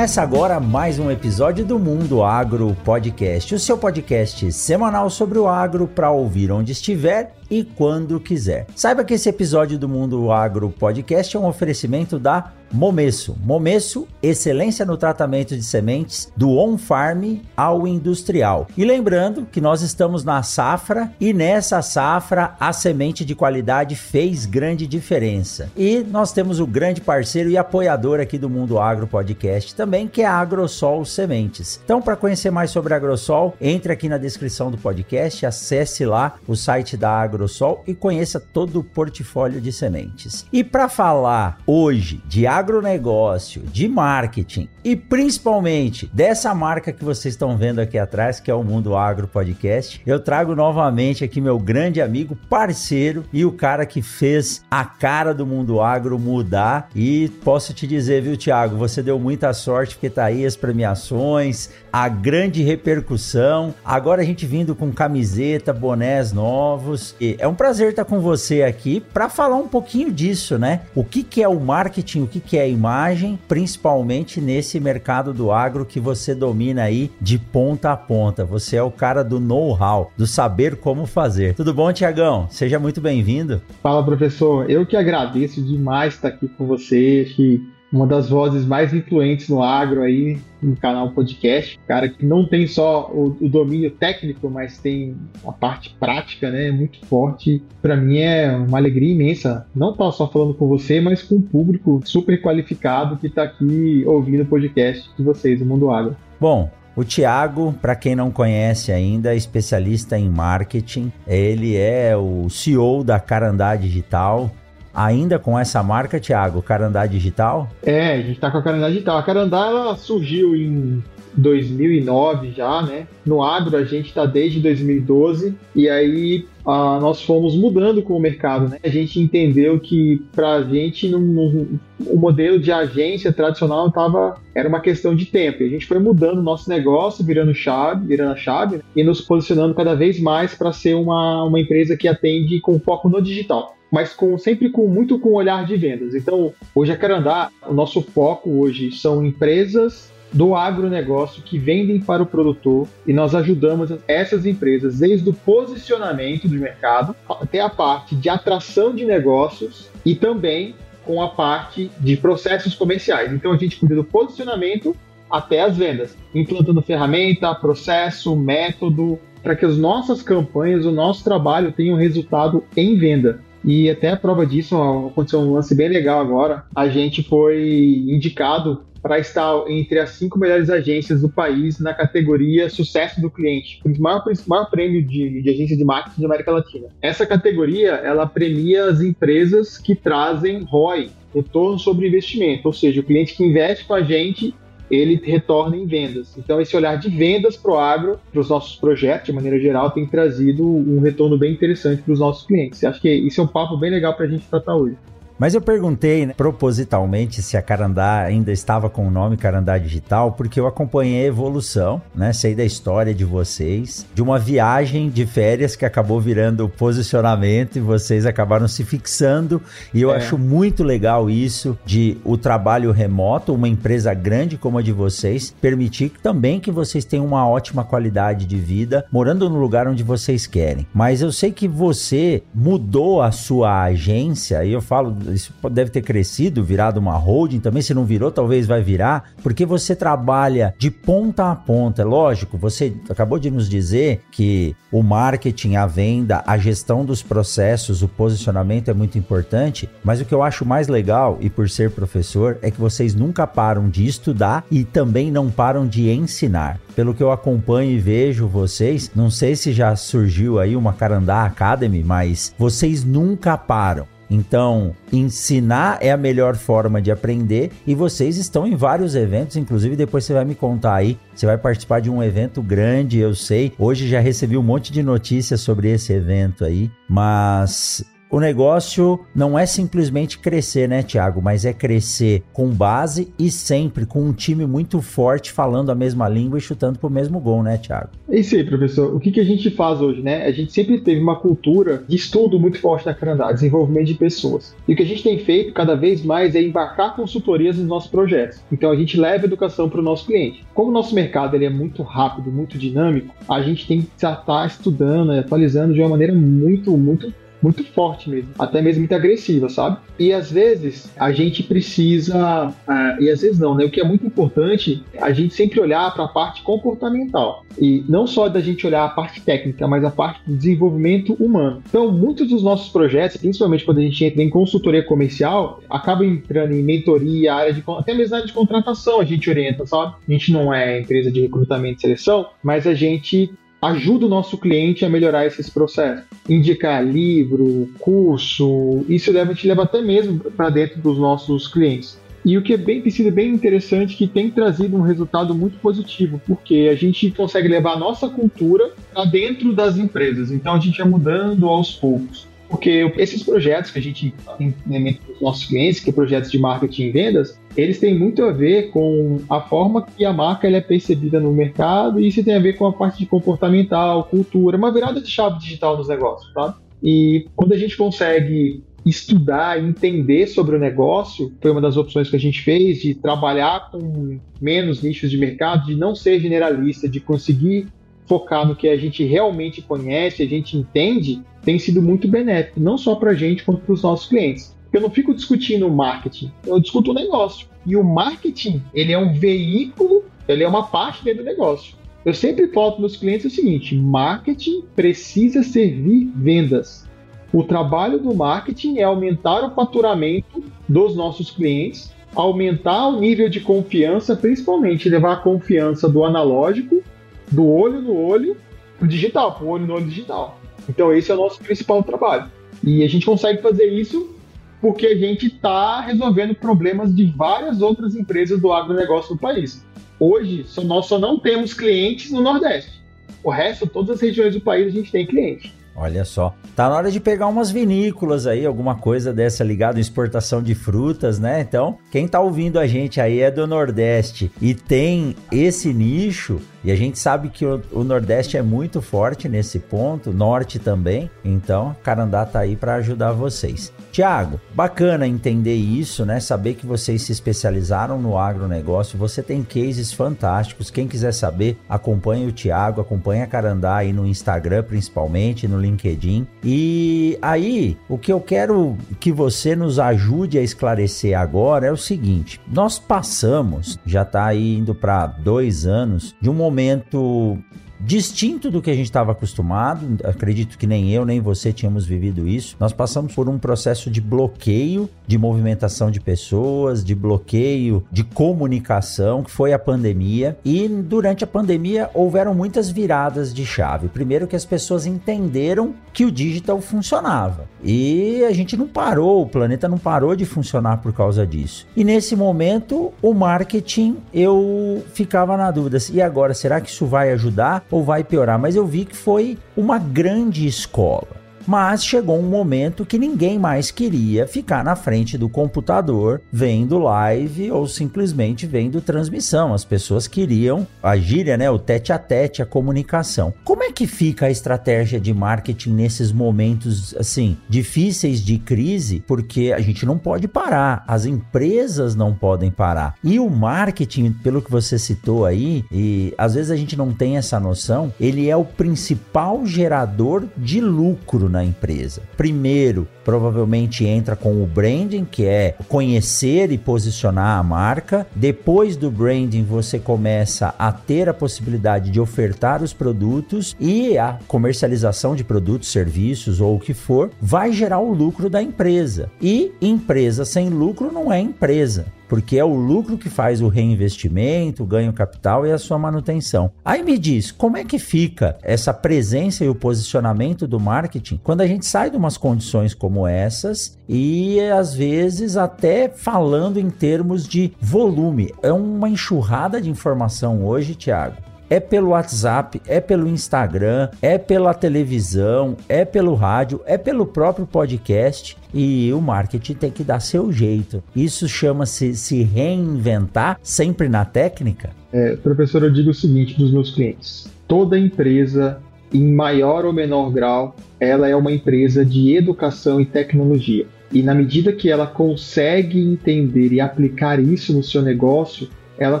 Começa agora mais um episódio do Mundo Agro Podcast, o seu podcast semanal sobre o agro para ouvir onde estiver e quando quiser. Saiba que esse episódio do Mundo Agro Podcast é um oferecimento da Momesso. Momesso, excelência no tratamento de sementes do on-farm ao industrial. E lembrando que nós estamos na safra e nessa safra a semente de qualidade fez grande diferença. E nós temos o grande parceiro e apoiador aqui do Mundo Agro Podcast também, que é a Agrosol Sementes. Então, para conhecer mais sobre a Agrosol, entre aqui na descrição do podcast, acesse lá o site da Agro Agrosol e conheça todo o portfólio de sementes. E para falar hoje de agronegócio, de marketing e principalmente dessa marca que vocês estão vendo aqui atrás, que é o Mundo Agro Podcast, eu trago novamente aqui meu grande amigo, parceiro e o cara que fez a cara do Mundo Agro mudar. E posso te dizer, viu, Thiago, você deu muita sorte porque tá aí as premiações, a grande repercussão. Agora a gente vindo com camiseta, bonés novos. E é um prazer estar com você aqui para falar um pouquinho disso, né? O que, que é o marketing, o que, que é a imagem, principalmente nesse mercado do agro que você domina aí de ponta a ponta. Você é o cara do know-how, do saber como fazer. Tudo bom, Tiagão? Seja muito bem-vindo. Fala, professor. Eu que agradeço demais estar aqui com você. que uma das vozes mais influentes no agro aí, no canal podcast. Cara que não tem só o, o domínio técnico, mas tem a parte prática, né? Muito forte. Para mim é uma alegria imensa. Não só falando com você, mas com um público super qualificado que está aqui ouvindo o podcast de vocês, o Mundo Agro. Bom, o Tiago, para quem não conhece ainda, é especialista em marketing. Ele é o CEO da Carandá Digital ainda com essa marca, Thiago, Carandá Digital? É, a gente está com a Carandá Digital. A Carandá ela surgiu em 2009 já, né? No agro a gente está desde 2012 e aí ah, nós fomos mudando com o mercado, né? A gente entendeu que para a gente o modelo de agência tradicional tava, era uma questão de tempo. E a gente foi mudando o nosso negócio, virando chave, virando a chave né? e nos posicionando cada vez mais para ser uma, uma empresa que atende com foco no digital mas com, sempre com muito com olhar de vendas. Então, hoje a Carandá, o nosso foco hoje são empresas do agronegócio que vendem para o produtor e nós ajudamos essas empresas desde o posicionamento do mercado até a parte de atração de negócios e também com a parte de processos comerciais. Então a gente cuida do posicionamento até as vendas, implantando ferramenta, processo, método, para que as nossas campanhas, o nosso trabalho tenham resultado em venda. E até a prova disso, aconteceu um lance bem legal agora. A gente foi indicado para estar entre as cinco melhores agências do país na categoria Sucesso do Cliente, o maior, maior prêmio de, de agência de marketing da América Latina. Essa categoria, ela premia as empresas que trazem ROI, retorno sobre investimento, ou seja, o cliente que investe com a gente ele retorna em vendas. Então, esse olhar de vendas para o agro, para os nossos projetos, de maneira geral, tem trazido um retorno bem interessante para os nossos clientes. Acho que isso é um papo bem legal para a gente tratar hoje. Mas eu perguntei né, propositalmente se a Carandá ainda estava com o nome Carandá Digital, porque eu acompanhei a evolução, né? Sei da história de vocês, de uma viagem de férias que acabou virando posicionamento e vocês acabaram se fixando. E eu é. acho muito legal isso de o trabalho remoto, uma empresa grande como a de vocês, permitir também que vocês tenham uma ótima qualidade de vida morando no lugar onde vocês querem. Mas eu sei que você mudou a sua agência, e eu falo isso deve ter crescido, virado uma holding também. Se não virou, talvez vai virar, porque você trabalha de ponta a ponta. Lógico, você acabou de nos dizer que o marketing, a venda, a gestão dos processos, o posicionamento é muito importante, mas o que eu acho mais legal, e por ser professor, é que vocês nunca param de estudar e também não param de ensinar. Pelo que eu acompanho e vejo vocês, não sei se já surgiu aí uma Carandá Academy, mas vocês nunca param Então, ensinar é a melhor forma de aprender e vocês estão em vários eventos, inclusive depois você vai me contar aí. Você vai participar de um evento grande, eu sei. Hoje já recebi um monte de notícias sobre esse evento aí, mas o negócio não é simplesmente crescer, né, Thiago? Mas é crescer com base e sempre com um time muito forte falando a mesma língua e chutando pro mesmo gol, né, Thiago? É isso aí, professor. O que, que a gente faz hoje, né? A gente sempre teve uma cultura de estudo muito forte na Canadá, desenvolvimento de pessoas. E o que a gente tem feito cada vez mais é embarcar consultorias nos nossos projetos. Então a gente leva educação para o nosso cliente. Como o nosso mercado ele é muito rápido, muito dinâmico, a gente tem que estar estudando, atualizando de uma maneira muito, muito muito forte mesmo, até mesmo muito agressiva, sabe? E às vezes a gente precisa, uh, e às vezes não, né? O que é muito importante, a gente sempre olhar para a parte comportamental e não só da gente olhar a parte técnica, mas a parte do desenvolvimento humano. Então, muitos dos nossos projetos, principalmente quando a gente entra em consultoria comercial, acaba entrando em mentoria, área de até mesmo área de contratação, a gente orienta, sabe? A gente não é empresa de recrutamento e seleção, mas a gente ajuda o nosso cliente a melhorar esses processos. Indicar livro, curso, isso deve te levar até mesmo para dentro dos nossos clientes. E o que é bem, tem sido bem interessante que tem trazido um resultado muito positivo, porque a gente consegue levar a nossa cultura para dentro das empresas. Então a gente é mudando aos poucos. Porque esses projetos que a gente implementa para os nossos clientes, que é projetos de marketing e vendas, eles têm muito a ver com a forma que a marca é percebida no mercado e isso tem a ver com a parte de comportamental, cultura, uma virada de chave digital nos negócios, tá? E quando a gente consegue estudar, entender sobre o negócio, foi uma das opções que a gente fez de trabalhar com menos nichos de mercado, de não ser generalista, de conseguir focar no que a gente realmente conhece, a gente entende, tem sido muito benéfico, não só para a gente, quanto para os nossos clientes. Eu não fico discutindo marketing, eu discuto o negócio. E o marketing, ele é um veículo, ele é uma parte dentro do negócio. Eu sempre falo para meus clientes o seguinte: marketing precisa servir vendas. O trabalho do marketing é aumentar o faturamento dos nossos clientes, aumentar o nível de confiança, principalmente levar a confiança do analógico do olho no olho pro digital, pro olho no olho digital. Então esse é o nosso principal trabalho. E a gente consegue fazer isso porque a gente está resolvendo problemas de várias outras empresas do agronegócio do país. Hoje, só, nós só não temos clientes no Nordeste. O resto, todas as regiões do país, a gente tem cliente. Olha só, tá na hora de pegar umas vinícolas aí, alguma coisa dessa ligada à exportação de frutas, né? Então, quem tá ouvindo a gente aí é do Nordeste e tem esse nicho, e a gente sabe que o, o, Nordeste é muito forte nesse ponto, Norte também. Então, Carandá tá aí para ajudar vocês. Tiago, bacana entender isso, né? Saber que vocês se especializaram no agronegócio. Você tem cases fantásticos. Quem quiser saber, acompanhe o Tiago, acompanhe a Carandá aí no Instagram, principalmente, no LinkedIn. E aí, o que eu quero que você nos ajude a esclarecer agora é o seguinte: nós passamos, já tá aí indo para dois anos, de um momento distinto do que a gente estava acostumado. Acredito que nem eu nem você tínhamos vivido isso. Nós passamos por um processo de bloqueio de movimentação de pessoas, de bloqueio de comunicação, que foi a pandemia. E durante a pandemia houveram muitas viradas de chave. Primeiro que as pessoas entenderam que o digital funcionava. E a gente não parou, o planeta não parou de funcionar por causa disso. E nesse momento, o marketing eu ficava na dúvida: e agora será que isso vai ajudar? Ou vai piorar, mas eu vi que foi uma grande escola. Mas chegou um momento que ninguém mais queria ficar na frente do computador vendo live ou simplesmente vendo transmissão. As pessoas queriam a gíria, né, o tete a tete, a comunicação. Como é que fica a estratégia de marketing nesses momentos assim difíceis de crise? Porque a gente não pode parar, as empresas não podem parar. E o marketing, pelo que você citou aí, e às vezes a gente não tem essa noção, ele é o principal gerador de lucro na empresa. Primeiro, provavelmente entra com o branding, que é conhecer e posicionar a marca. Depois do branding, você começa a ter a possibilidade de ofertar os produtos e a comercialização de produtos, serviços ou o que for, vai gerar o lucro da empresa. E empresa sem lucro não é empresa. Porque é o lucro que faz o reinvestimento, o ganho capital e a sua manutenção. Aí me diz, como é que fica essa presença e o posicionamento do marketing quando a gente sai de umas condições como essas e às vezes até falando em termos de volume? É uma enxurrada de informação hoje, Tiago é pelo WhatsApp, é pelo Instagram, é pela televisão, é pelo rádio, é pelo próprio podcast. E o marketing tem que dar seu jeito. Isso chama-se se reinventar sempre na técnica? É, professor, eu digo o seguinte para os meus clientes: toda empresa, em maior ou menor grau, ela é uma empresa de educação e tecnologia. E na medida que ela consegue entender e aplicar isso no seu negócio, ela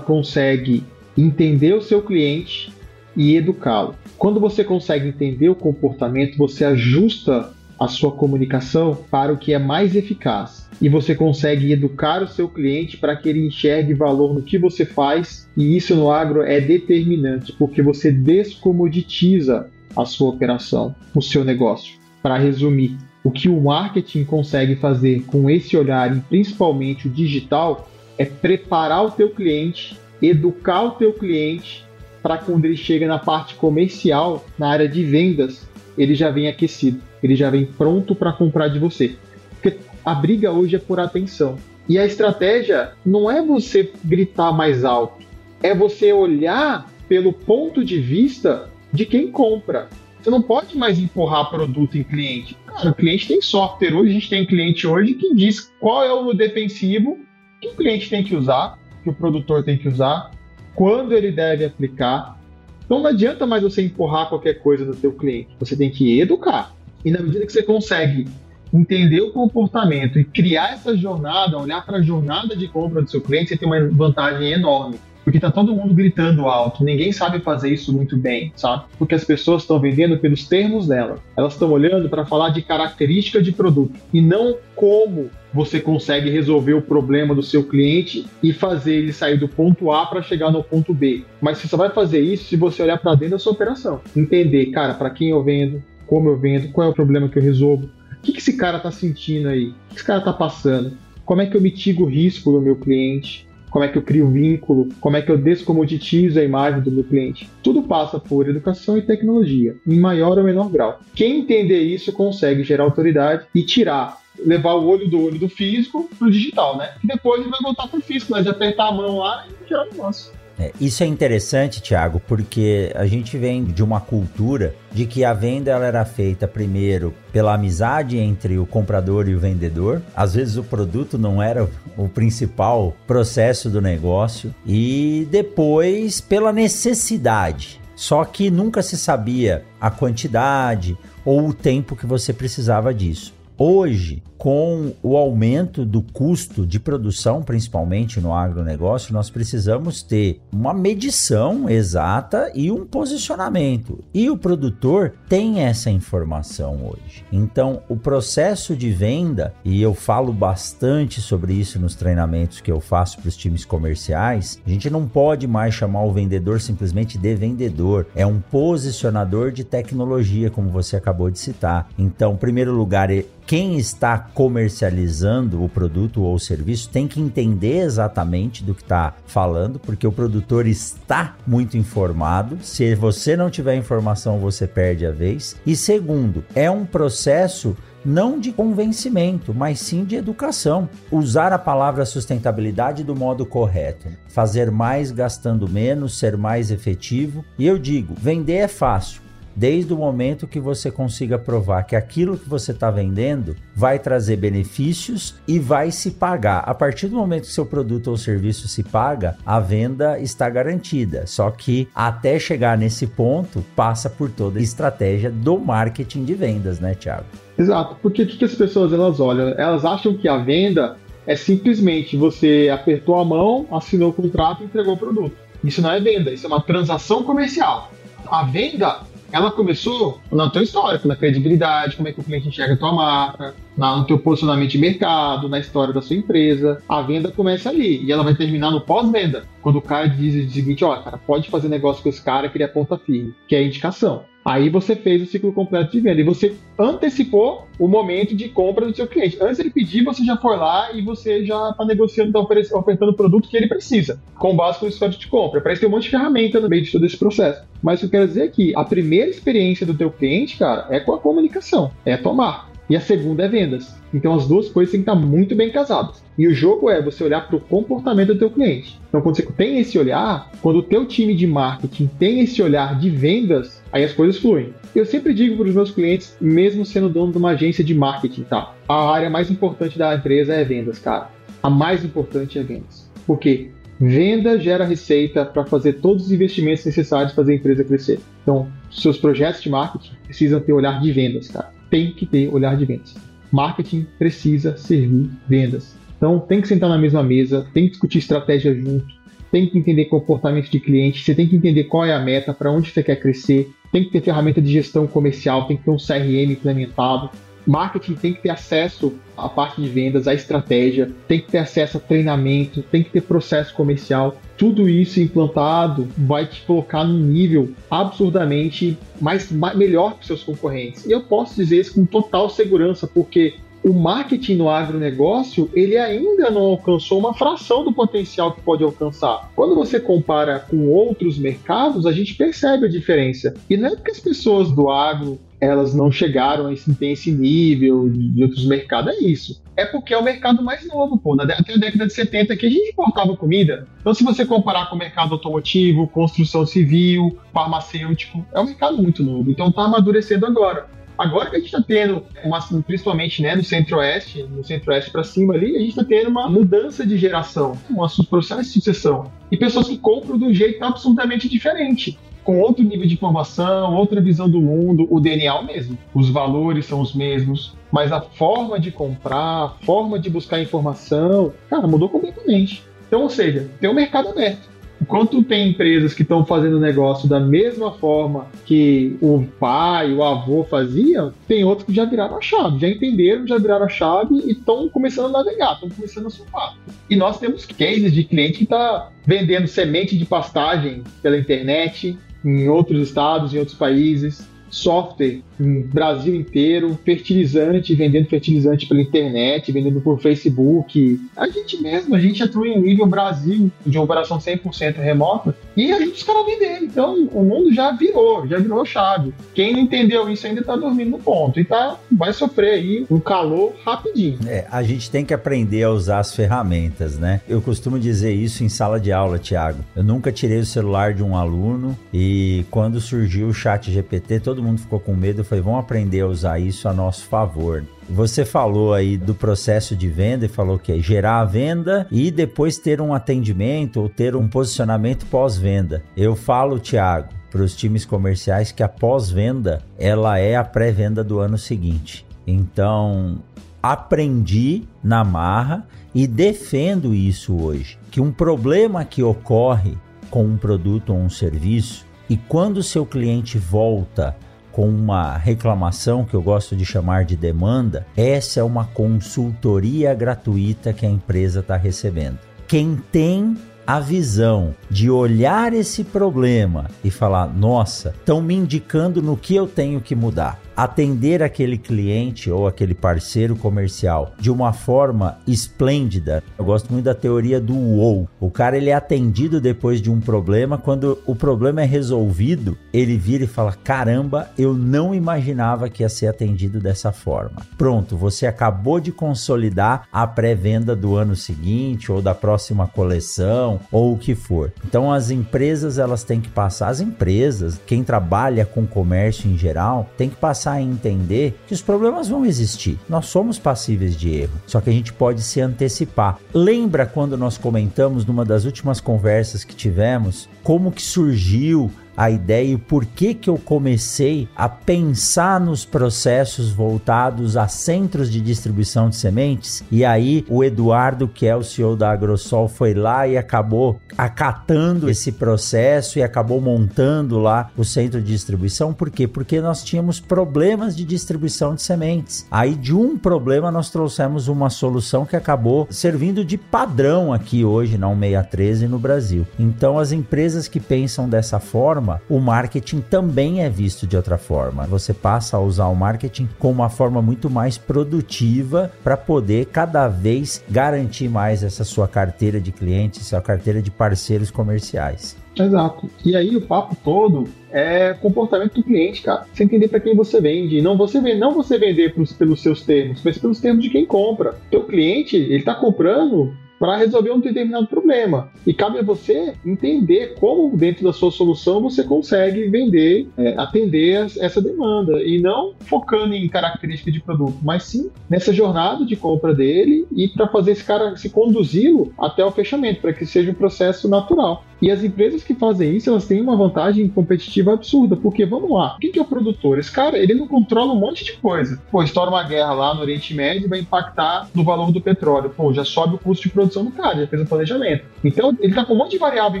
consegue entender o seu cliente e educá-lo. Quando você consegue entender o comportamento, você ajusta a sua comunicação para o que é mais eficaz. E você consegue educar o seu cliente para que ele enxergue valor no que você faz, e isso no agro é determinante, porque você descomoditiza a sua operação, o seu negócio. Para resumir, o que o marketing consegue fazer com esse olhar, e principalmente o digital, é preparar o teu cliente educar o teu cliente para quando ele chega na parte comercial, na área de vendas, ele já vem aquecido, ele já vem pronto para comprar de você. Porque a briga hoje é por atenção. E a estratégia não é você gritar mais alto, é você olhar pelo ponto de vista de quem compra. Você não pode mais empurrar produto em cliente. Cara, o cliente tem software. Hoje a gente tem cliente hoje que diz qual é o defensivo que o cliente tem que usar, que o produtor tem que usar, quando ele deve aplicar. Então não adianta mais você empurrar qualquer coisa no seu cliente. Você tem que educar. E na medida que você consegue entender o comportamento e criar essa jornada, olhar para a jornada de compra do seu cliente, você tem uma vantagem enorme. Porque tá todo mundo gritando alto, ninguém sabe fazer isso muito bem, sabe? Porque as pessoas estão vendendo pelos termos dela. Elas estão olhando para falar de característica de produto e não como você consegue resolver o problema do seu cliente e fazer ele sair do ponto A para chegar no ponto B. Mas você só vai fazer isso se você olhar para dentro da sua operação. Entender, cara, para quem eu vendo, como eu vendo, qual é o problema que eu resolvo, o que, que esse cara está sentindo aí, o que esse cara está passando, como é que eu mitigo o risco do meu cliente, como é que eu crio vínculo, como é que eu descomoditizo a imagem do meu cliente. Tudo passa por educação e tecnologia, em maior ou menor grau. Quem entender isso consegue gerar autoridade e tirar levar o olho do olho do físico pro digital, né? E depois ele vai voltar pro físico, mas apertar a mão lá e tirar o negócio. É, isso é interessante, Thiago, porque a gente vem de uma cultura de que a venda ela era feita primeiro pela amizade entre o comprador e o vendedor. Às vezes o produto não era o principal processo do negócio e depois pela necessidade. Só que nunca se sabia a quantidade ou o tempo que você precisava disso. Hoje, com o aumento do custo de produção, principalmente no agronegócio, nós precisamos ter uma medição exata e um posicionamento. E o produtor tem essa informação hoje. Então, o processo de venda, e eu falo bastante sobre isso nos treinamentos que eu faço para os times comerciais, a gente não pode mais chamar o vendedor simplesmente de vendedor, é um posicionador de tecnologia, como você acabou de citar. Então, em primeiro lugar, quem está comercializando o produto ou o serviço tem que entender exatamente do que está falando, porque o produtor está muito informado. Se você não tiver informação, você perde a vez. E segundo, é um processo não de convencimento, mas sim de educação. Usar a palavra sustentabilidade do modo correto. Fazer mais gastando menos, ser mais efetivo. E eu digo: vender é fácil desde o momento que você consiga provar que aquilo que você está vendendo vai trazer benefícios e vai se pagar. A partir do momento que seu produto ou serviço se paga, a venda está garantida. Só que até chegar nesse ponto, passa por toda a estratégia do marketing de vendas, né, Thiago? Exato, porque o que as pessoas elas olham? Elas acham que a venda é simplesmente você apertou a mão, assinou o contrato e entregou o produto. Isso não é venda, isso é uma transação comercial. A venda ela começou no teu histórico, na credibilidade, como é que o cliente enxerga a tua marca, no teu posicionamento de mercado, na história da sua empresa. A venda começa ali e ela vai terminar no pós-venda, quando o cara diz o seguinte, ó, cara, pode fazer negócio com esse cara que ele é ponta firme, que é a indicação. Aí você fez o ciclo completo de venda e você antecipou o momento de compra do seu cliente. Antes ele pedir, você já foi lá e você já está negociando, está ofertando o produto que ele precisa, com base no histórico de compra. Parece ter um monte de ferramenta no meio de todo esse processo. Mas o que eu quero dizer é que a primeira experiência do teu cliente, cara, é com a comunicação, é marca. E a segunda é vendas. Então as duas coisas têm que estar muito bem casadas. E o jogo é você olhar para o comportamento do teu cliente. Então quando você tem esse olhar, quando o teu time de marketing tem esse olhar de vendas, aí as coisas fluem. Eu sempre digo para os meus clientes, mesmo sendo dono de uma agência de marketing, tá? A área mais importante da empresa é vendas, cara. A mais importante é vendas. Por quê? Venda gera receita para fazer todos os investimentos necessários para fazer a empresa crescer. Então, seus projetos de marketing precisam ter olhar de vendas, cara tem que ter olhar de vendas. Marketing precisa servir vendas. Então tem que sentar na mesma mesa, tem que discutir estratégia junto, tem que entender comportamento de cliente, você tem que entender qual é a meta, para onde você quer crescer, tem que ter ferramenta de gestão comercial, tem que ter um CRM implementado, marketing tem que ter acesso à parte de vendas, à estratégia, tem que ter acesso a treinamento, tem que ter processo comercial. Tudo isso implantado vai te colocar num nível absurdamente mais, mais melhor que seus concorrentes. E eu posso dizer isso com total segurança, porque o marketing no agronegócio ele ainda não alcançou uma fração do potencial que pode alcançar. Quando você compara com outros mercados, a gente percebe a diferença. E não é porque as pessoas do agro elas não chegaram a esse, esse nível de outros mercados, é isso. É porque é o mercado mais novo, pô. Até a década de 70 que a gente importava comida. Então, se você comparar com o mercado automotivo, construção civil, farmacêutico, é um mercado muito novo. Então, tá amadurecendo agora. Agora que a gente está tendo, uma, principalmente né, no centro-oeste, no centro-oeste para cima ali, a gente está tendo uma mudança de geração, um processo de sucessão. E pessoas que compram de um jeito absolutamente diferente com outro nível de informação, outra visão do mundo, o DNA mesmo. Os valores são os mesmos, mas a forma de comprar, a forma de buscar informação, cara, mudou completamente. Então, ou seja, tem um mercado aberto. Enquanto tem empresas que estão fazendo negócio da mesma forma que o pai, o avô faziam, tem outros que já viraram a chave, já entenderam, já viraram a chave e estão começando a navegar, estão começando a surfar. E nós temos cases de cliente que está vendendo semente de pastagem pela internet em outros estados, em outros países software Brasil inteiro, fertilizante, vendendo fertilizante pela internet, vendendo por Facebook. A gente mesmo, a gente atua em nível Brasil, de operação 100% remota, e a gente os caras vendendo. Então, o mundo já virou, já virou chave. Quem não entendeu isso ainda tá dormindo no ponto. E tá, vai sofrer aí um calor rapidinho. É, a gente tem que aprender a usar as ferramentas, né? Eu costumo dizer isso em sala de aula, Thiago. Eu nunca tirei o celular de um aluno e quando surgiu o chat GPT, todo mundo ficou com medo. Falei, vamos aprender a usar isso a nosso favor. Você falou aí do processo de venda e falou que é gerar a venda e depois ter um atendimento ou ter um posicionamento pós-venda. Eu falo, Thiago, para os times comerciais que a pós-venda ela é a pré-venda do ano seguinte. Então, aprendi na marra e defendo isso hoje, que um problema que ocorre com um produto ou um serviço e quando o seu cliente volta com uma reclamação que eu gosto de chamar de demanda, essa é uma consultoria gratuita que a empresa está recebendo. Quem tem a visão de olhar esse problema e falar: nossa, estão me indicando no que eu tenho que mudar atender aquele cliente ou aquele parceiro comercial de uma forma esplêndida. Eu gosto muito da teoria do wow. O cara ele é atendido depois de um problema, quando o problema é resolvido, ele vira e fala: "Caramba, eu não imaginava que ia ser atendido dessa forma". Pronto, você acabou de consolidar a pré-venda do ano seguinte ou da próxima coleção ou o que for. Então as empresas elas têm que passar as empresas, quem trabalha com comércio em geral, tem que passar começar a entender que os problemas vão existir. Nós somos passíveis de erro, só que a gente pode se antecipar. Lembra quando nós comentamos numa das últimas conversas que tivemos como que surgiu a ideia e por que que eu comecei a pensar nos processos voltados a centros de distribuição de sementes. E aí o Eduardo, que é o CEO da Agrosol, foi lá e acabou acatando esse processo e acabou montando lá o centro de distribuição. Por quê? Porque nós tínhamos problemas de distribuição de sementes. Aí de um problema nós trouxemos uma solução que acabou servindo de padrão aqui hoje na 1613 no Brasil. Então as empresas que pensam dessa forma forma, o marketing também é visto de outra forma. Você passa a usar o marketing como uma forma muito mais produtiva para poder cada vez garantir mais essa sua carteira de clientes, sua carteira de parceiros comerciais. Exato. E aí o papo todo é comportamento do cliente, cara. Você entender para quem você vende. Não você vende, não você vender pelos seus termos, mas pelos termos de quem compra. Teu cliente, ele tá comprando para resolver um determinado problema. E cabe a você entender como, dentro da sua solução, você consegue vender, é, atender essa demanda. E não focando em características de produto, mas sim nessa jornada de compra dele e para fazer esse cara se conduzi-lo até o fechamento, para que seja um processo natural. E as empresas que fazem isso, elas têm uma vantagem competitiva absurda, porque vamos lá, quem que é o produtor? Esse cara, ele não controla um monte de coisa. Pô, estoura uma guerra lá no Oriente Médio vai impactar no valor do petróleo. Pô, já sobe o custo de produção do cara, já fez o planejamento. Então, ele tá com um monte de variável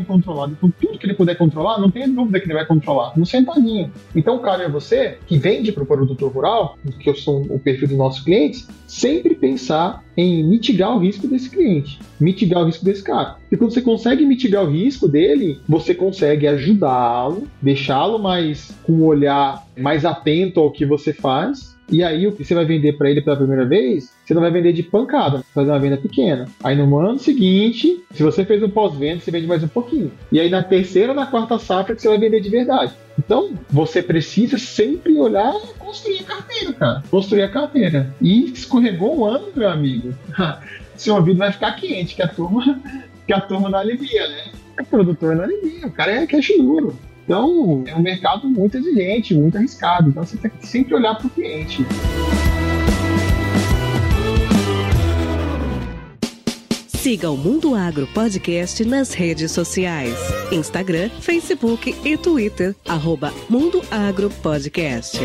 incontrolável. Então, tudo que ele puder controlar, não tem dúvida que ele vai controlar, no centavinho. Então, cabe a você, que vende para o produtor rural, que eu sou o perfil dos nossos clientes, sempre pensar em mitigar o risco desse cliente, mitigar o risco desse cara. E quando você consegue mitigar o risco dele, você consegue ajudá-lo, deixá-lo mais com um olhar mais atento ao que você faz. E aí, o que você vai vender para ele pela primeira vez, você não vai vender de pancada, fazer uma venda pequena. Aí no ano seguinte, se você fez um pós-venda, você vende mais um pouquinho. E aí na terceira na quarta safra que você vai vender de verdade. Então, você precisa sempre olhar e construir a carteira, cara. Construir a carteira. E escorregou um ano, meu amigo. Seu ouvido vai ficar quente, que a turma, que a turma não alivia, né? O produtor não alivia, o cara é cash duro. Então, é um mercado muito exigente, muito arriscado. Então, você tem que sempre olhar para o cliente. Siga o Mundo Agro Podcast nas redes sociais: Instagram, Facebook e Twitter. Arroba Mundo Agro Podcast.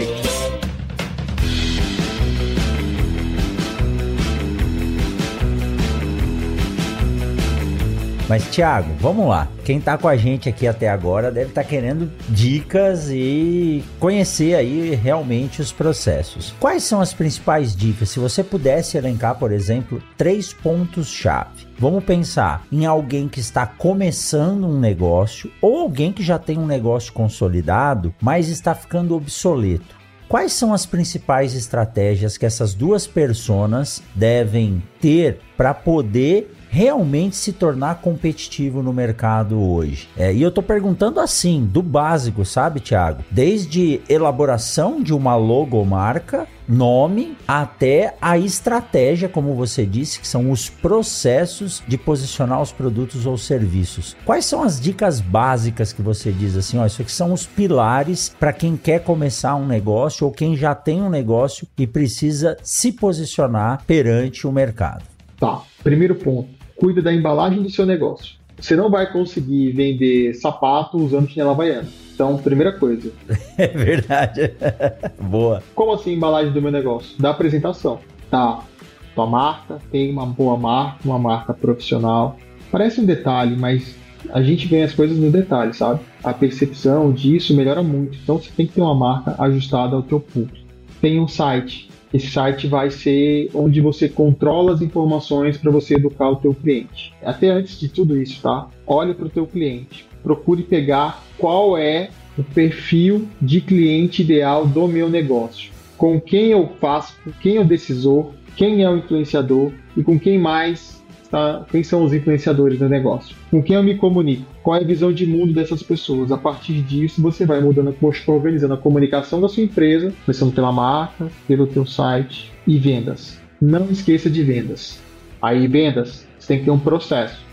Mas, Thiago, vamos lá. Quem tá com a gente aqui até agora deve estar tá querendo dicas e conhecer aí realmente os processos. Quais são as principais dicas? Se você pudesse elencar, por exemplo, três pontos-chave. Vamos pensar em alguém que está começando um negócio ou alguém que já tem um negócio consolidado, mas está ficando obsoleto. Quais são as principais estratégias que essas duas personas devem ter para poder realmente se tornar competitivo no mercado hoje? É, e eu tô perguntando assim, do básico, sabe, Thiago? Desde elaboração de uma logomarca, nome, até a estratégia, como você disse, que são os processos de posicionar os produtos ou serviços. Quais são as dicas básicas que você diz assim, ó, isso aqui são os pilares para quem quer começar um negócio ou quem já tem um negócio e precisa se posicionar perante o mercado? Tá, primeiro ponto cuida da embalagem do seu negócio. Você não vai conseguir vender sapato usando chinela havaiana. Então, primeira coisa. É verdade. boa. Como assim embalagem do meu negócio? Da apresentação. Tá. Tua marca tem uma boa marca, uma marca profissional. Parece um detalhe, mas a gente vê as coisas no detalhe, sabe? A percepção disso melhora muito. Então você tem que ter uma marca ajustada ao teu público. Tem um site esse site vai ser onde você controla as informações para você educar o teu cliente. Até antes de tudo isso, tá? Olhe para o teu cliente. Procure pegar qual é o perfil de cliente ideal do meu negócio. Com quem eu faço, quem é o decisor, quem é o influenciador e com quem mais tá? Quem são os influenciadores do negócio? Com quem eu me comunico? Qual é a visão de mundo dessas pessoas? A partir disso, você vai mudando, organizando a comunicação da sua empresa, começando pela marca, pelo teu site e vendas. Não esqueça de vendas. Aí, vendas, você tem que ter um processo.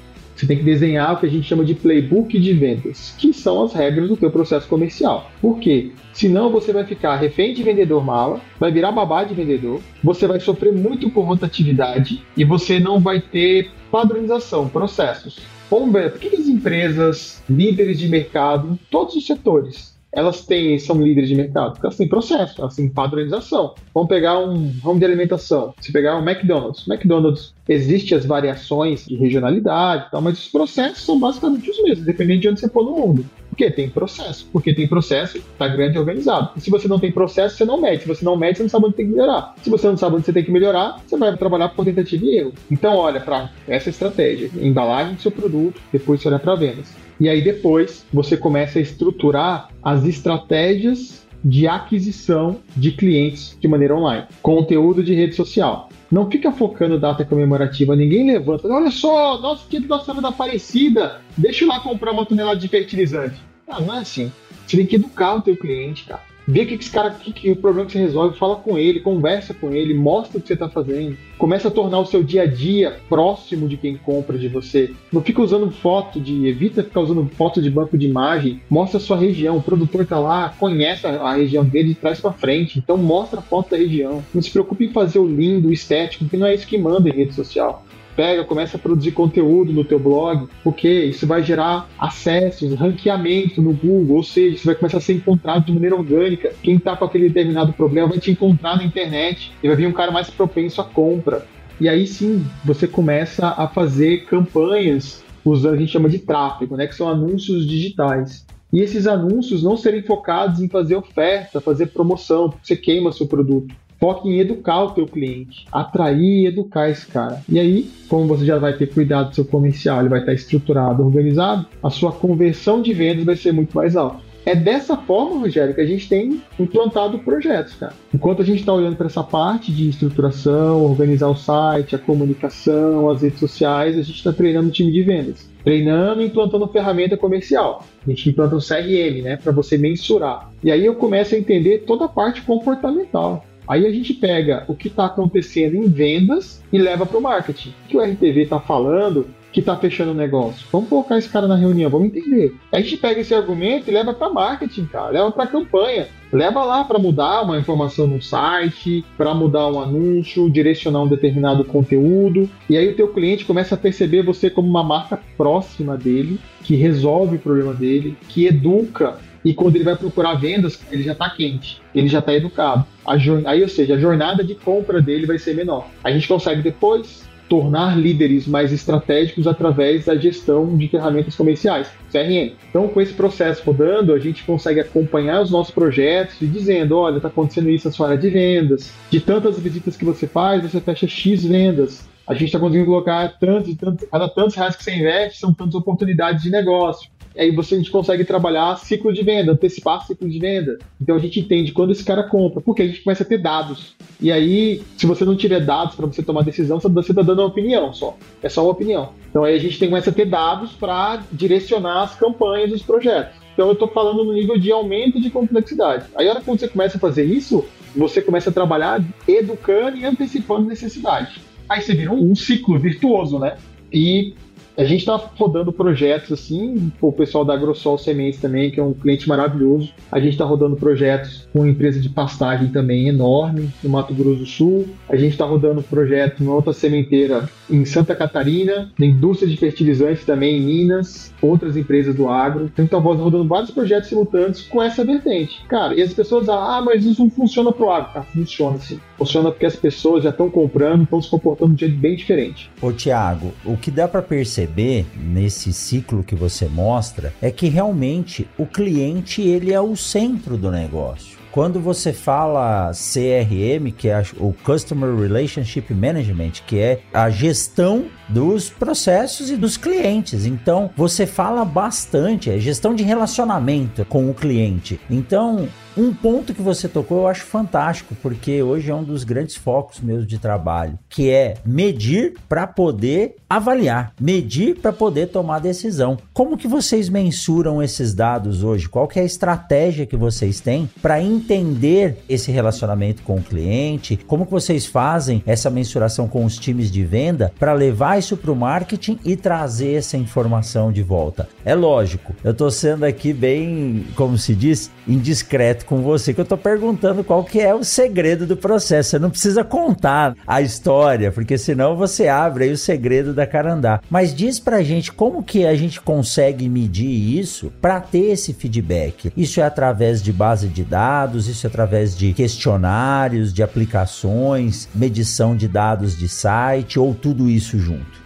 Você tem que desenhar o que a gente chama de playbook de vendas, que são as regras do teu processo comercial. Por quê? Senão você vai ficar refém de vendedor mala, vai virar babá de vendedor, você vai sofrer muito por rotatividade e você não vai ter padronização, processos. Vamos ver, por que as empresas líderes de mercado, todos os setores, elas têm, são líderes de mercado? Porque elas têm processo, elas têm padronização. Vamos pegar um ramo de alimentação. Se pegar um McDonald's, McDonald's existe as variações de regionalidade, tal, mas os processos são basicamente os mesmos, dependendo de onde você for no mundo. Porque tem processo. Porque tem processo, tá grande e organizado. E se você não tem processo, você não mede. Se você não mede, você não sabe onde tem que melhorar. Se você não sabe onde você tem que melhorar, você vai trabalhar por tentativa e erro. Então, olha para essa estratégia. Embalagem do seu produto, depois você olha para vendas. E aí depois você começa a estruturar as estratégias de aquisição de clientes de maneira online. Conteúdo de rede social. Não fica focando data comemorativa, ninguém levanta. Olha só, nosso dia da semana da Aparecida, deixa eu lá comprar uma tonelada de fertilizante. Ah, não é assim. Você tem que educar o teu cliente, cara. Vê que esse cara, que, que o problema que você resolve, fala com ele, conversa com ele, mostra o que você está fazendo. Começa a tornar o seu dia a dia próximo de quem compra de você. Não fica usando foto de. Evita ficar usando foto de banco de imagem. Mostra a sua região. O produtor está lá, conhece a, região dele de trás para frente. Então mostra a foto da região. Não se preocupe em fazer o lindo, o estético, porque não é isso que manda em rede social pega, começa a produzir conteúdo no teu blog, porque isso vai gerar acessos, ranqueamento no Google, ou seja, você vai começar a ser encontrado de maneira orgânica. Quem está com aquele determinado problema vai te encontrar na internet e vai vir um cara mais propenso à compra. E aí sim, você começa a fazer campanhas usando, a gente chama de tráfego, né, que são anúncios digitais. E esses anúncios não serem focados em fazer oferta, fazer promoção, porque você queima seu produto. Foque em educar o teu cliente, atrair e educar esse cara. E aí, como você já vai ter cuidado do seu comercial, ele vai estar estruturado, organizado, a sua conversão de vendas vai ser muito mais alta. É dessa forma, Rogério, que a gente tem implantado projetos, cara. Enquanto a gente está olhando para essa parte de estruturação, organizar o site, a comunicação, as redes sociais, a gente está treinando o time de vendas. Treinando e implantando ferramenta comercial. A gente implanta o CRM, né, para você mensurar. E aí eu começo a entender toda a parte comportamental. Aí a gente pega o que está acontecendo em vendas e leva para o marketing. O que o RTV está falando que está fechando o negócio? Vamos colocar esse cara na reunião, vamos entender. A gente pega esse argumento e leva para marketing, cara, leva para campanha. Leva lá para mudar uma informação no site, para mudar um anúncio, direcionar um determinado conteúdo. E aí o teu cliente começa a perceber você como uma marca próxima dele, que resolve o problema dele, que educa e quando ele vai procurar vendas, ele já está quente, ele já está educado. Aí, ou seja, a jornada de compra dele vai ser menor. A gente consegue depois tornar líderes mais estratégicos através da gestão de ferramentas comerciais, CRM. Então, com esse processo rodando, a gente consegue acompanhar os nossos projetos e dizendo, olha, está acontecendo isso na sua área de vendas, de tantas visitas que você faz, você fecha X vendas. A gente está conseguindo colocar tantos tantos, cada tantos reais que você investe, são tantas oportunidades de negócio aí você a gente consegue trabalhar ciclo de venda, antecipar ciclo de venda. Então a gente entende quando esse cara compra, porque a gente começa a ter dados. E aí, se você não tiver dados para você tomar decisão, você está dando uma opinião só. É só uma opinião. Então aí a gente começa a ter dados para direcionar as campanhas dos projetos. Então eu estou falando no nível de aumento de complexidade. Aí, a hora que você começa a fazer isso, você começa a trabalhar educando e antecipando necessidade. Aí você vira um, um ciclo virtuoso, né? E a gente está rodando projetos assim, o pessoal da Agrosol Sementes também, que é um cliente maravilhoso. A gente está rodando projetos com uma empresa de pastagem também enorme no Mato Grosso do Sul. A gente está rodando projeto numa outra sementeira em Santa Catarina, na indústria de fertilizantes também em Minas, outras empresas do agro. Então está rodando vários projetos simultâneos com essa vertente. Cara, e as pessoas falam, ah, mas isso não funciona pro agro. Ah, funciona sim. Funciona porque as pessoas já estão comprando, estão se comportando de um jeito bem diferente. Ô Tiago, o que dá para perceber nesse ciclo que você mostra é que realmente o cliente ele é o centro do negócio. Quando você fala CRM, que é o Customer Relationship Management, que é a gestão dos processos e dos clientes. Então, você fala bastante, é gestão de relacionamento com o cliente. Então, um ponto que você tocou eu acho fantástico, porque hoje é um dos grandes focos meus de trabalho, que é medir para poder avaliar, medir para poder tomar decisão. Como que vocês mensuram esses dados hoje? Qual que é a estratégia que vocês têm para entender esse relacionamento com o cliente? Como que vocês fazem essa mensuração com os times de venda para levar isso para o marketing e trazer essa informação de volta? É lógico, eu estou sendo aqui bem, como se diz, indiscreto com você que eu tô perguntando qual que é o segredo do processo. Você não precisa contar a história, porque senão você abre aí o segredo da Carandá. Mas diz pra gente como que a gente consegue medir isso para ter esse feedback. Isso é através de base de dados, isso é através de questionários, de aplicações, medição de dados de site ou tudo isso junto?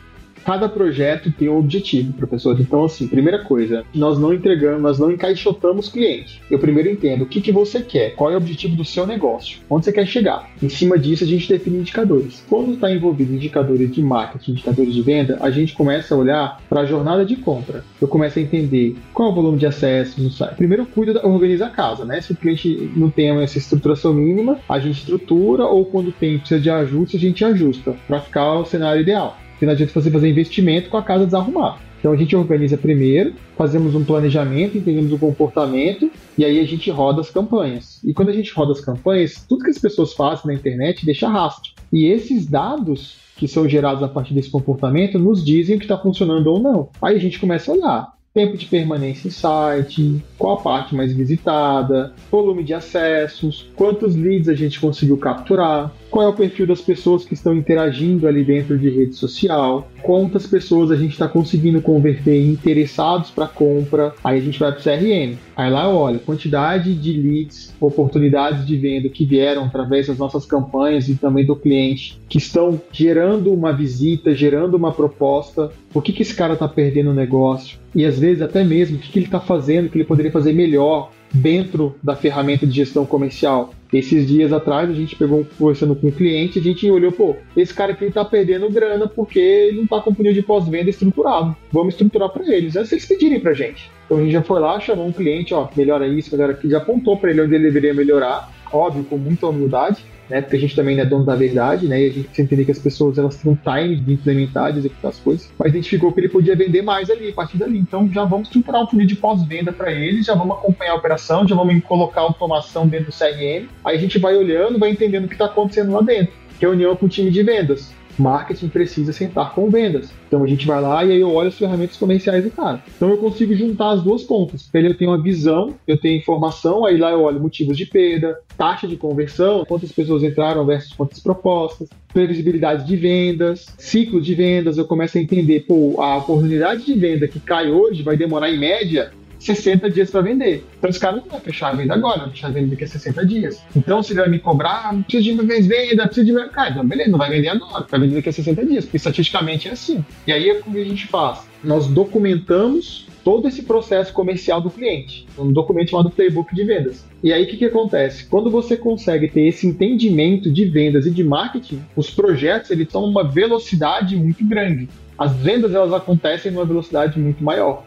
Cada projeto tem um objetivo, professor. Então, assim, primeira coisa, nós não entregamos, nós não encaixotamos cliente. Eu primeiro entendo o que, que você quer, qual é o objetivo do seu negócio, onde você quer chegar. Em cima disso, a gente define indicadores. Quando está envolvido indicadores de marketing, indicadores de venda, a gente começa a olhar para a jornada de compra. Eu começo a entender qual é o volume de acessos no site. Primeiro, eu cuido, organiza a casa, né? Se o cliente não tem essa estruturação mínima, a gente estrutura ou quando tem precisa de ajuste, a gente ajusta para ficar o cenário ideal. Porque não adianta você fazer investimento com a casa desarrumada. Então a gente organiza primeiro, fazemos um planejamento, entendemos o comportamento e aí a gente roda as campanhas. E quando a gente roda as campanhas, tudo que as pessoas fazem na internet deixa rastro. E esses dados que são gerados a partir desse comportamento nos dizem o que está funcionando ou não. Aí a gente começa a olhar tempo de permanência em site, qual a parte mais visitada, volume de acessos, quantos leads a gente conseguiu capturar, qual é o perfil das pessoas que estão interagindo ali dentro de rede social, quantas pessoas a gente está conseguindo converter interessados para compra, aí a gente vai para o CRM. Aí lá olha quantidade de leads, oportunidades de venda que vieram através das nossas campanhas e também do cliente, que estão gerando uma visita, gerando uma proposta, o que, que esse cara está perdendo no negócio, e às vezes até mesmo o que, que ele está fazendo que ele poderia fazer melhor dentro da ferramenta de gestão comercial. Esses dias atrás a gente pegou conversando com um cliente, a gente olhou, pô, esse cara aqui tá perdendo grana porque ele não tá com funil de pós-venda estruturado. Vamos estruturar para eles. É se eles pedirem pra gente. Então a gente já foi lá, chamou um cliente, ó, melhora isso, melhora aqui, já apontou para ele onde ele deveria melhorar, óbvio, com muita humildade né? Porque a gente também não é dono da verdade, né? E a gente precisa entender que as pessoas elas têm um time de implementar, de executar as coisas. Mas identificou que ele podia vender mais ali, a partir dali. Então já vamos estruturar um funil de pós-venda para ele, já vamos acompanhar a operação, já vamos colocar automação dentro do CRM. Aí a gente vai olhando, vai entendendo o que está acontecendo lá dentro. Reunião com o time de vendas marketing precisa sentar com vendas. Então a gente vai lá e aí eu olho as ferramentas comerciais do cara. Então eu consigo juntar as duas pontas. Ele tem uma visão, eu tenho informação, aí lá eu olho motivos de perda, taxa de conversão, quantas pessoas entraram versus quantas propostas, previsibilidade de vendas, ciclo de vendas, eu começo a entender, pô, a oportunidade de venda que cai hoje vai demorar em média 60 dias para vender. Então os caras não vão fechar a venda agora, vão fechar a venda daqui a 60 dias. Então se ele vai me cobrar, precisa de vez venda, precisa de. Cara, então beleza, não vai vender agora, vai vender daqui a 60 dias, porque estatisticamente é assim. E aí o que a gente faz? Nós documentamos todo esse processo comercial do cliente, um documento chamado Playbook de Vendas. E aí o que, que acontece? Quando você consegue ter esse entendimento de vendas e de marketing, os projetos eles tomam uma velocidade muito grande. As vendas elas acontecem numa velocidade muito maior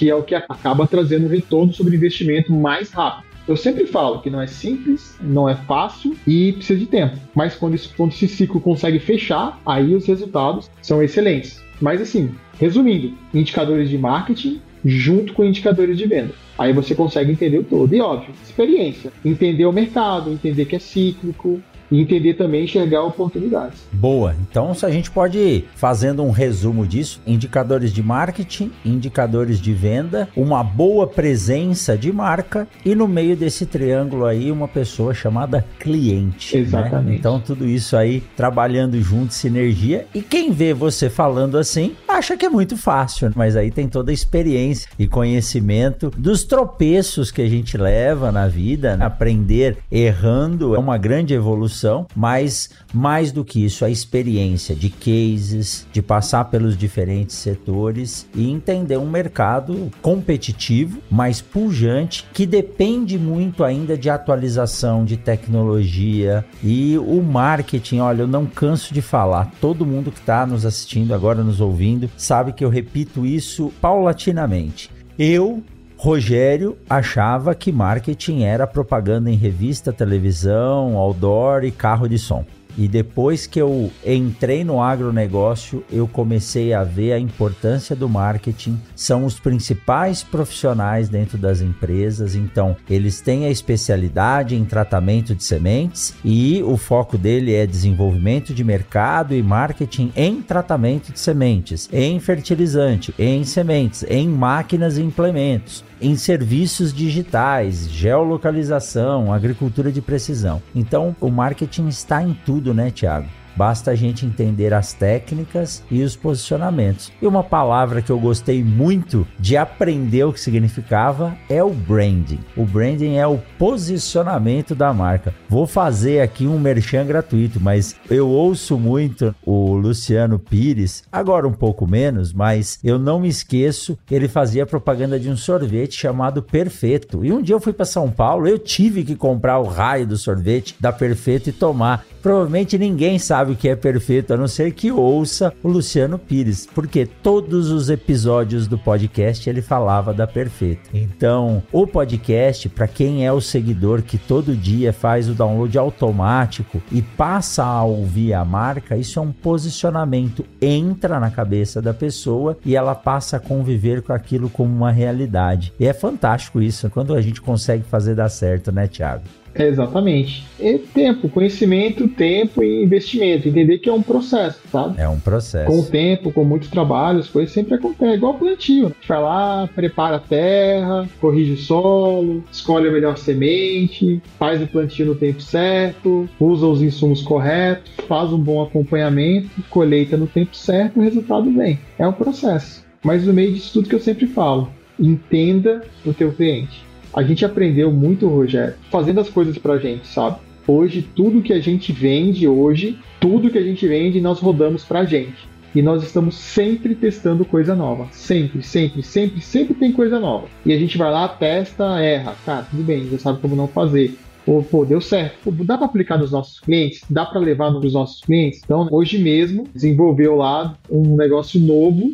que é o que acaba trazendo retorno sobre investimento mais rápido. Eu sempre falo que não é simples, não é fácil e precisa de tempo. Mas quando, isso, quando esse ciclo consegue fechar, aí os resultados são excelentes. Mas assim, resumindo, indicadores de marketing junto com indicadores de venda. Aí você consegue entender o todo. E óbvio, experiência. Entender o mercado, entender que é cíclico, e entender também enxergar oportunidades. Boa. Então, se a gente pode ir fazendo um resumo disso, indicadores de marketing, indicadores de venda, uma boa presença de marca e no meio desse triângulo aí uma pessoa chamada cliente. Né? Exatamente. Né? Então, tudo isso aí trabalhando junto, sinergia. E quem vê você falando assim, acha que é muito fácil, mas aí tem toda a experiência e conhecimento dos tropeços que a gente leva na vida, né? aprender errando é uma grande evolução mas mais do que isso, a experiência de cases, de passar pelos diferentes setores e entender um mercado competitivo, mais pujante, que depende muito ainda de atualização de tecnologia e o marketing. Olha, eu não canso de falar, todo mundo que está nos assistindo agora, nos ouvindo, sabe que eu repito isso paulatinamente. Eu Rogério achava que marketing era propaganda em revista, televisão, outdoor e carro de som. E depois que eu entrei no agronegócio, eu comecei a ver a importância do marketing. São os principais profissionais dentro das empresas, então eles têm a especialidade em tratamento de sementes e o foco dele é desenvolvimento de mercado e marketing em tratamento de sementes, em fertilizante, em sementes, em máquinas e implementos em serviços digitais, geolocalização, agricultura de precisão. Então, o marketing está em tudo, né, Tiago? Basta a gente entender as técnicas e os posicionamentos. E uma palavra que eu gostei muito de aprender o que significava é o branding. O branding é o posicionamento da marca. Vou fazer aqui um merchan gratuito, mas eu ouço muito o Luciano Pires, agora um pouco menos, mas eu não me esqueço, ele fazia propaganda de um sorvete chamado Perfeito. E um dia eu fui para São Paulo, eu tive que comprar o raio do sorvete da Perfeito e tomar. Provavelmente ninguém sabe o que é perfeito, a não ser que ouça o Luciano Pires, porque todos os episódios do podcast ele falava da Perfeito. Então, o podcast, para quem é o seguidor que todo dia faz o download automático e passa a ouvir a marca, isso é um posicionamento. Entra na cabeça da pessoa e ela passa a conviver com aquilo como uma realidade. E é fantástico isso, quando a gente consegue fazer dar certo, né, Thiago? Exatamente. E tempo, conhecimento, tempo e investimento. Entender que é um processo, sabe? É um processo. Com o tempo, com muito trabalho, as coisas sempre acontecem. É igual plantio. A gente vai lá, prepara a terra, corrige o solo, escolhe a melhor semente, faz o plantio no tempo certo, usa os insumos corretos, faz um bom acompanhamento, colheita no tempo certo, o resultado vem. É um processo. Mas no meio disso tudo que eu sempre falo, entenda o teu cliente a gente aprendeu muito, Rogério, fazendo as coisas pra gente, sabe? Hoje, tudo que a gente vende hoje, tudo que a gente vende, nós rodamos pra gente. E nós estamos sempre testando coisa nova. Sempre, sempre, sempre, sempre tem coisa nova. E a gente vai lá, testa, erra. Tá, tudo bem, já sabe como não fazer. Pô, pô, deu certo. Pô, dá para aplicar nos nossos clientes? Dá para levar nos nossos clientes? Então, hoje mesmo, desenvolveu lá um negócio novo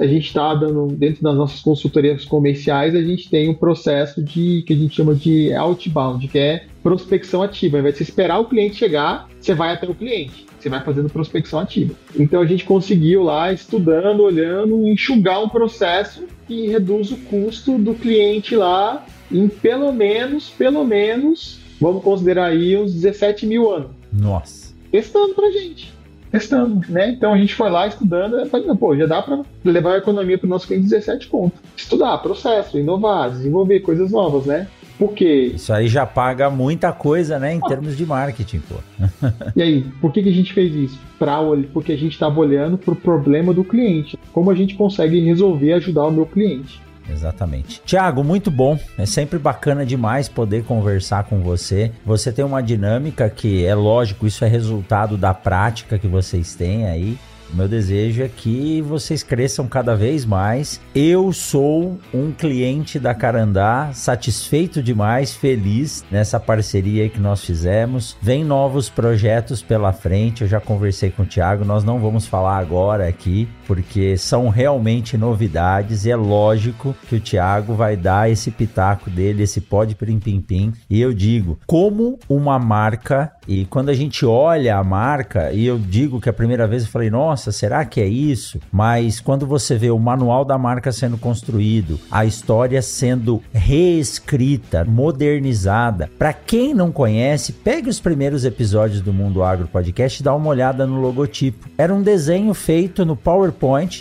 a gente está dando dentro das nossas consultorias comerciais, a gente tem um processo de que a gente chama de outbound, que é prospecção ativa. Ao invés de você esperar o cliente chegar, você vai até o cliente. Você vai fazendo prospecção ativa. Então a gente conseguiu lá, estudando, olhando, enxugar um processo que reduz o custo do cliente lá em pelo menos, pelo menos, vamos considerar aí uns 17 mil anos. Nossa. Testando pra gente testando, né? Então a gente foi lá estudando, falei, pô, já dá para levar a economia para o nosso cliente 17 pontos. Estudar, processo, inovar, desenvolver coisas novas, né? Porque. Isso aí já paga muita coisa, né, em ah. termos de marketing, pô. e aí, por que, que a gente fez isso? Pra, porque a gente estava olhando para o problema do cliente. Como a gente consegue resolver ajudar o meu cliente. Exatamente. Tiago, muito bom. É sempre bacana demais poder conversar com você. Você tem uma dinâmica que é lógico, isso é resultado da prática que vocês têm aí. O meu desejo é que vocês cresçam cada vez mais. Eu sou um cliente da Carandá, satisfeito demais, feliz nessa parceria que nós fizemos. Vem novos projetos pela frente. Eu já conversei com o Thiago, nós não vamos falar agora aqui, porque são realmente novidades e é lógico que o Thiago vai dar esse pitaco dele, esse pode pim pim pim. E eu digo, como uma marca e quando a gente olha a marca, e eu digo que a primeira vez eu falei, nossa, será que é isso? Mas quando você vê o manual da marca sendo construído, a história sendo reescrita, modernizada, para quem não conhece, pegue os primeiros episódios do Mundo Agro Podcast e dá uma olhada no logotipo. Era um desenho feito no PowerPoint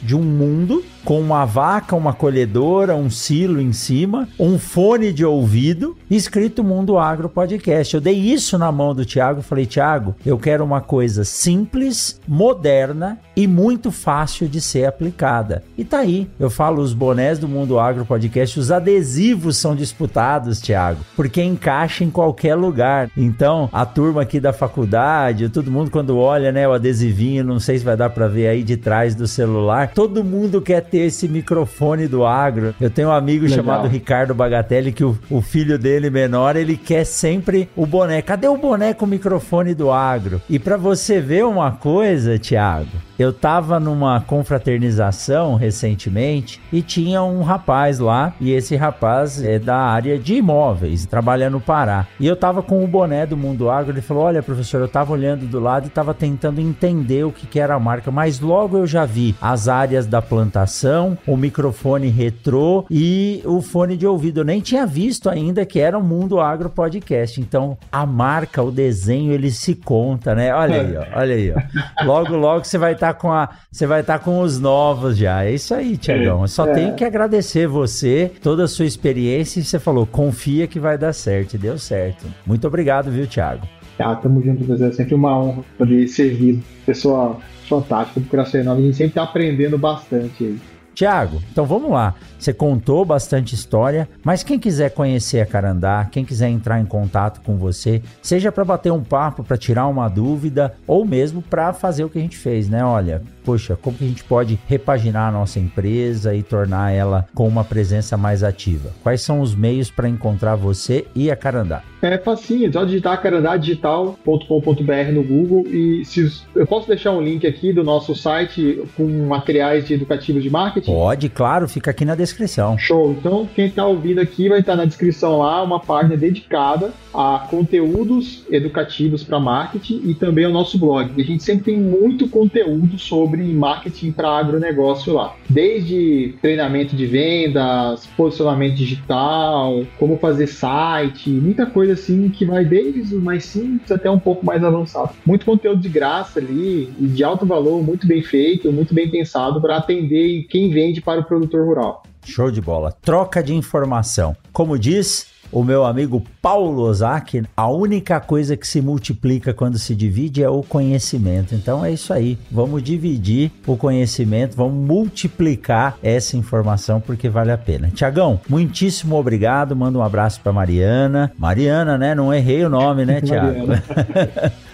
de um mundo com uma vaca, uma colhedora, um silo em cima, um fone de ouvido, escrito Mundo Agro Podcast. Eu dei isso na mão do Thiago e falei: Thiago, eu quero uma coisa simples, moderna e muito fácil de ser aplicada. E tá aí. Eu falo os bonés do Mundo Agro Podcast, os adesivos são disputados, Thiago, porque encaixa em qualquer lugar. Então, a turma aqui da faculdade, todo mundo quando olha, né, o adesivinho, não sei se vai dar para ver aí de trás do celular, todo mundo quer ter esse microfone do agro. Eu tenho um amigo Legal. chamado Ricardo Bagatelli que o, o filho dele menor, ele quer sempre o boné. Cadê o boné com o microfone do agro? E para você ver uma coisa, Thiago, eu tava numa confraternização recentemente e tinha um rapaz lá, e esse rapaz é da área de imóveis, trabalha no Pará. E eu tava com o boné do Mundo Agro, ele falou: "Olha, professor, eu tava olhando do lado e tava tentando entender o que que era a marca, mas logo eu já vi as áreas da plantação, o microfone retrô e o fone de ouvido. Eu nem tinha visto ainda que era o Mundo Agro Podcast. Então, a marca, o desenho, ele se conta, né? Olha aí, ó, olha aí, ó. Logo logo você vai estar tá com a, você vai estar tá com os novos já. É isso aí, Tiagão. Eu só é. tenho que agradecer você, toda a sua experiência. E você falou, confia que vai dar certo. E deu certo. Muito obrigado, viu, Tiago? Ah, tamo junto. É sempre uma honra poder servir. Pessoa fantástica, do coração enorme. A gente sempre tá aprendendo bastante aí. Tiago, então vamos lá. Você contou bastante história, mas quem quiser conhecer a Carandá, quem quiser entrar em contato com você, seja para bater um papo, para tirar uma dúvida, ou mesmo para fazer o que a gente fez, né? Olha, poxa, como que a gente pode repaginar a nossa empresa e tornar ela com uma presença mais ativa? Quais são os meios para encontrar você e a Carandá? É facinho, só digitar carandadigital.com.br no Google e se, eu posso deixar um link aqui do nosso site com materiais de educativos de marketing? Pode, claro, fica aqui na descrição. Show. Então, quem está ouvindo aqui vai estar na descrição lá uma página dedicada a conteúdos educativos para marketing e também ao nosso blog. A gente sempre tem muito conteúdo sobre marketing para agronegócio lá. Desde treinamento de vendas, posicionamento digital, como fazer site, muita coisa assim que vai desde o mais simples até um pouco mais avançado. Muito conteúdo de graça ali e de alto valor, muito bem feito, muito bem pensado para atender quem vende para o produtor rural. Show de bola. Troca de informação. Como diz o meu amigo Paulo Ozaki, a única coisa que se multiplica quando se divide é o conhecimento. Então é isso aí. Vamos dividir o conhecimento, vamos multiplicar essa informação porque vale a pena. Tiagão, muitíssimo obrigado. Manda um abraço para Mariana. Mariana, né? Não errei o nome, né, Tiago?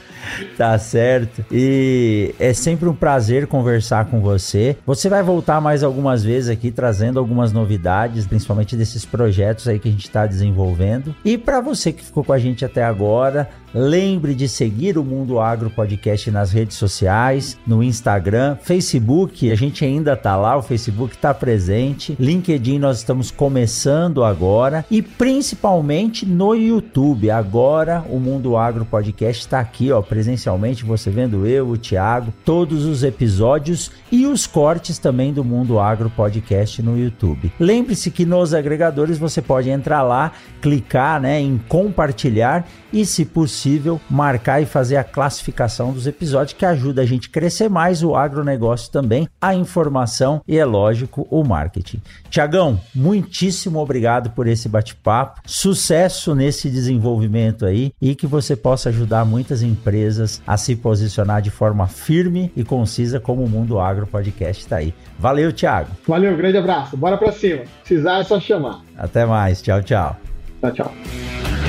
tá certo. E é sempre um prazer conversar com você. Você vai voltar mais algumas vezes aqui trazendo algumas novidades, principalmente desses projetos aí que a gente está desenvolvendo. E para você que ficou com a gente até agora, lembre de seguir o Mundo Agro Podcast nas redes sociais, no Instagram, Facebook, a gente ainda tá lá, o Facebook tá presente. LinkedIn nós estamos começando agora e principalmente no YouTube. Agora o Mundo Agro Podcast está aqui, ó, presencialmente, você vendo eu, o Thiago, todos os episódios e os cortes também do Mundo Agro Podcast no YouTube. Lembre-se que nos agregadores você pode entrar lá, clicar né, em compartilhar e, se possível, marcar e fazer a classificação dos episódios, que ajuda a gente a crescer mais o agronegócio também, a informação e, é lógico, o marketing. Tiagão, muitíssimo obrigado por esse bate-papo. Sucesso nesse desenvolvimento aí e que você possa ajudar muitas empresas a se posicionar de forma firme e concisa como o Mundo Agro Podcast está aí. Valeu, Thiago. Valeu, grande abraço. Bora para cima. Precisar é só chamar. Até mais. Tchau, tchau. Tchau, tchau.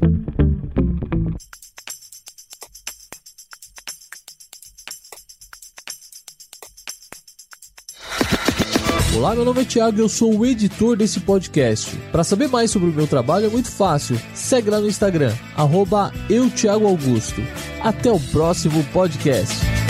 Olá, meu nome é Thiago e eu sou o editor desse podcast. Para saber mais sobre o meu trabalho é muito fácil. Segue lá no Instagram, arroba. Até o próximo podcast.